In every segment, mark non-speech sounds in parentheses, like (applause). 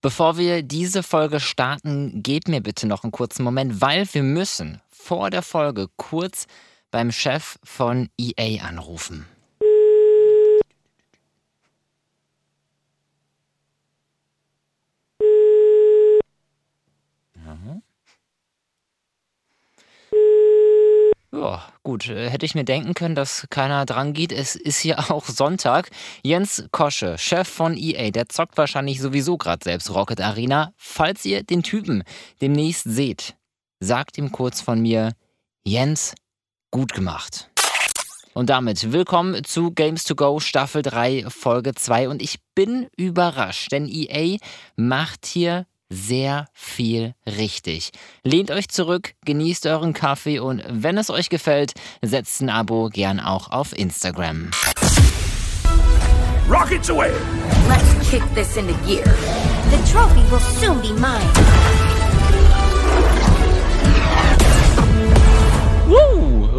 Bevor wir diese Folge starten, gebt mir bitte noch einen kurzen Moment, weil wir müssen vor der Folge kurz beim Chef von EA anrufen. Ja, gut. Äh, hätte ich mir denken können, dass keiner dran geht. Es ist hier (laughs) auch Sonntag. Jens Kosche, Chef von EA, der zockt wahrscheinlich sowieso gerade selbst Rocket Arena. Falls ihr den Typen demnächst seht, sagt ihm kurz von mir, Jens, gut gemacht. Und damit willkommen zu Games to Go Staffel 3 Folge 2 und ich bin überrascht, denn EA macht hier sehr viel richtig. Lehnt euch zurück, genießt euren Kaffee und wenn es euch gefällt, setzt ein Abo gern auch auf Instagram. Rockets away! Let's kick this into gear. The trophy will soon be mine.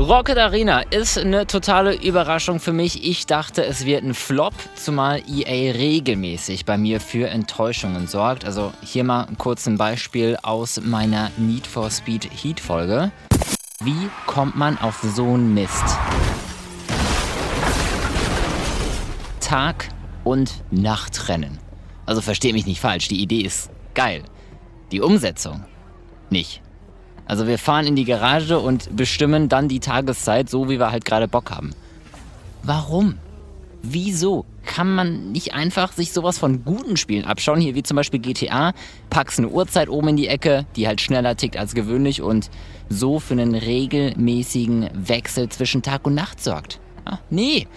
Rocket Arena ist eine totale Überraschung für mich. Ich dachte, es wird ein Flop, zumal EA regelmäßig bei mir für Enttäuschungen sorgt. Also hier mal kurz ein Beispiel aus meiner Need for Speed Heat Folge. Wie kommt man auf so einen Mist? Tag- und Nachtrennen. Also verstehe mich nicht falsch, die Idee ist geil. Die Umsetzung nicht. Also wir fahren in die Garage und bestimmen dann die Tageszeit so, wie wir halt gerade Bock haben. Warum? Wieso kann man nicht einfach sich sowas von guten Spielen abschauen? Hier wie zum Beispiel GTA, packst eine Uhrzeit oben in die Ecke, die halt schneller tickt als gewöhnlich und so für einen regelmäßigen Wechsel zwischen Tag und Nacht sorgt. Ah, nee.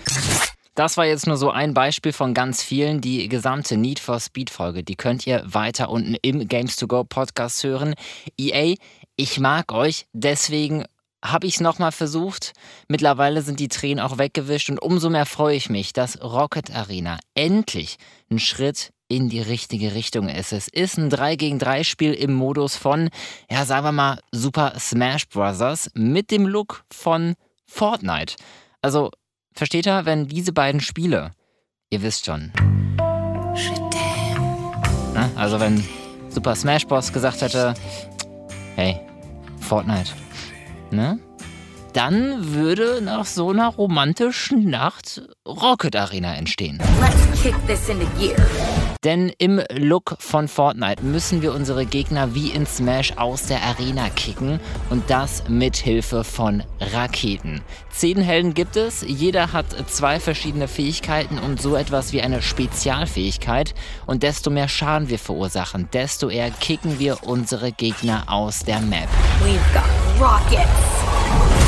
Das war jetzt nur so ein Beispiel von ganz vielen. Die gesamte Need for Speed Folge, die könnt ihr weiter unten im Games to Go Podcast hören. EA ich mag euch, deswegen habe ich es nochmal versucht. Mittlerweile sind die Tränen auch weggewischt und umso mehr freue ich mich, dass Rocket Arena endlich ein Schritt in die richtige Richtung ist. Es ist ein 3 gegen 3 Spiel im Modus von, ja, sagen wir mal, Super Smash Bros. mit dem Look von Fortnite. Also, versteht ihr, wenn diese beiden Spiele, ihr wisst schon. Na, also, wenn Super Smash Bros. gesagt hätte, Hey, Fortnite. Ne? Dann würde nach so einer romantischen Nacht Rocket Arena entstehen. Let's kick this into gear. Denn im Look von Fortnite müssen wir unsere Gegner wie in Smash aus der Arena kicken und das mit Hilfe von Raketen. Zehn Helden gibt es, jeder hat zwei verschiedene Fähigkeiten und so etwas wie eine Spezialfähigkeit und desto mehr Schaden wir verursachen, desto eher kicken wir unsere Gegner aus der Map. We've got rockets.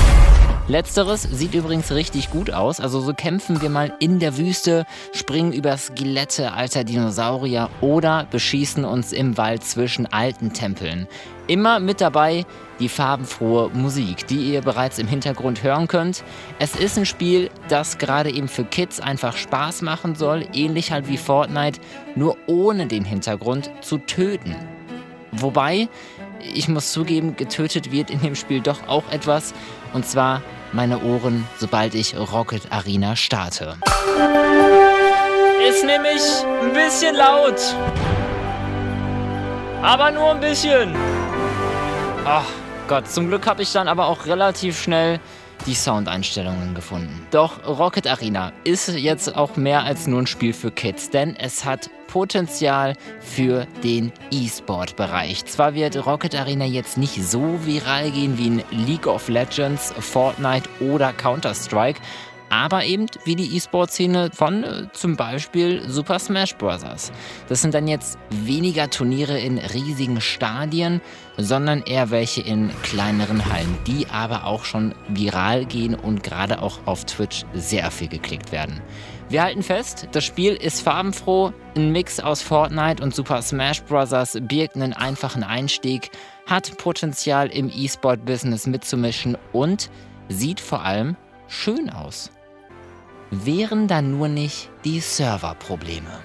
Letzteres sieht übrigens richtig gut aus. Also so kämpfen wir mal in der Wüste, springen über Skelette alter Dinosaurier oder beschießen uns im Wald zwischen alten Tempeln. Immer mit dabei die farbenfrohe Musik, die ihr bereits im Hintergrund hören könnt. Es ist ein Spiel, das gerade eben für Kids einfach Spaß machen soll, ähnlich halt wie Fortnite, nur ohne den Hintergrund zu töten. Wobei, ich muss zugeben, getötet wird in dem Spiel doch auch etwas, und zwar meine Ohren, sobald ich Rocket Arena starte. Ist nämlich ein bisschen laut. Aber nur ein bisschen. Ach Gott, zum Glück habe ich dann aber auch relativ schnell die Soundeinstellungen gefunden. Doch Rocket Arena ist jetzt auch mehr als nur ein Spiel für Kids, denn es hat Potenzial für den E-Sport-Bereich. Zwar wird Rocket Arena jetzt nicht so viral gehen wie in League of Legends, Fortnite oder Counter-Strike, aber eben wie die E-Sport-Szene von äh, zum Beispiel Super Smash Bros. Das sind dann jetzt weniger Turniere in riesigen Stadien, sondern eher welche in kleineren Hallen, die aber auch schon viral gehen und gerade auch auf Twitch sehr viel geklickt werden. Wir halten fest, das Spiel ist farbenfroh, ein Mix aus Fortnite und Super Smash Bros. birgt einen einfachen Einstieg, hat Potenzial im E-Sport-Business mitzumischen und sieht vor allem schön aus. Wären da nur nicht die Serverprobleme.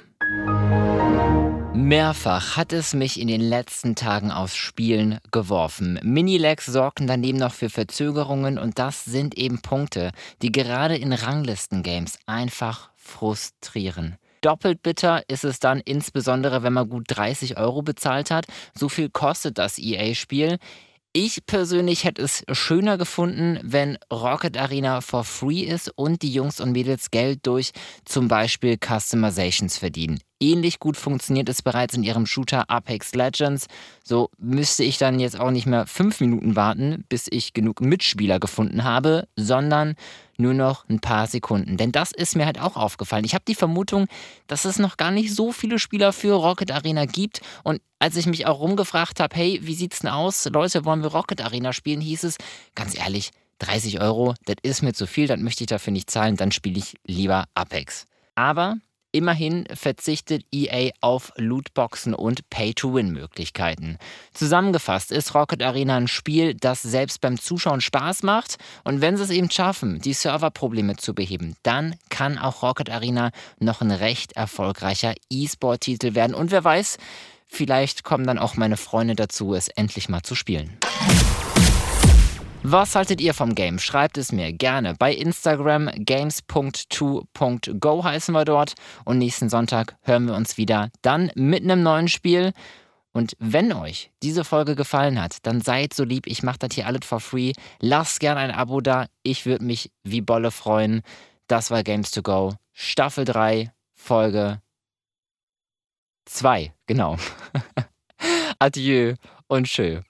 Mehrfach hat es mich in den letzten Tagen aufs Spielen geworfen. Minilags sorgten daneben noch für Verzögerungen und das sind eben Punkte, die gerade in Ranglistengames einfach frustrieren. Doppelt bitter ist es dann insbesondere, wenn man gut 30 Euro bezahlt hat. So viel kostet das EA-Spiel. Ich persönlich hätte es schöner gefunden, wenn Rocket Arena for free ist und die Jungs und Mädels Geld durch zum Beispiel Customizations verdienen. Ähnlich gut funktioniert es bereits in ihrem Shooter Apex Legends. So müsste ich dann jetzt auch nicht mehr fünf Minuten warten, bis ich genug Mitspieler gefunden habe, sondern nur noch ein paar Sekunden. Denn das ist mir halt auch aufgefallen. Ich habe die Vermutung, dass es noch gar nicht so viele Spieler für Rocket Arena gibt. Und als ich mich auch rumgefragt habe, hey, wie sieht's denn aus? Leute, wollen wir Rocket Arena spielen? hieß es, ganz ehrlich, 30 Euro, das ist mir zu viel, das möchte ich dafür nicht zahlen, dann spiele ich lieber Apex. Aber Immerhin verzichtet EA auf Lootboxen und Pay-to-Win-Möglichkeiten. Zusammengefasst ist Rocket Arena ein Spiel, das selbst beim Zuschauen Spaß macht. Und wenn sie es eben schaffen, die Serverprobleme zu beheben, dann kann auch Rocket Arena noch ein recht erfolgreicher E-Sport-Titel werden. Und wer weiß, vielleicht kommen dann auch meine Freunde dazu, es endlich mal zu spielen. Was haltet ihr vom Game? Schreibt es mir gerne bei Instagram games.2.go heißen wir dort und nächsten Sonntag hören wir uns wieder dann mit einem neuen Spiel. Und wenn euch diese Folge gefallen hat, dann seid so lieb, ich mache das hier alles for free. Lasst gerne ein Abo da, ich würde mich wie Bolle freuen. Das war Games to Go, Staffel 3, Folge 2, genau. (laughs) Adieu und tschö.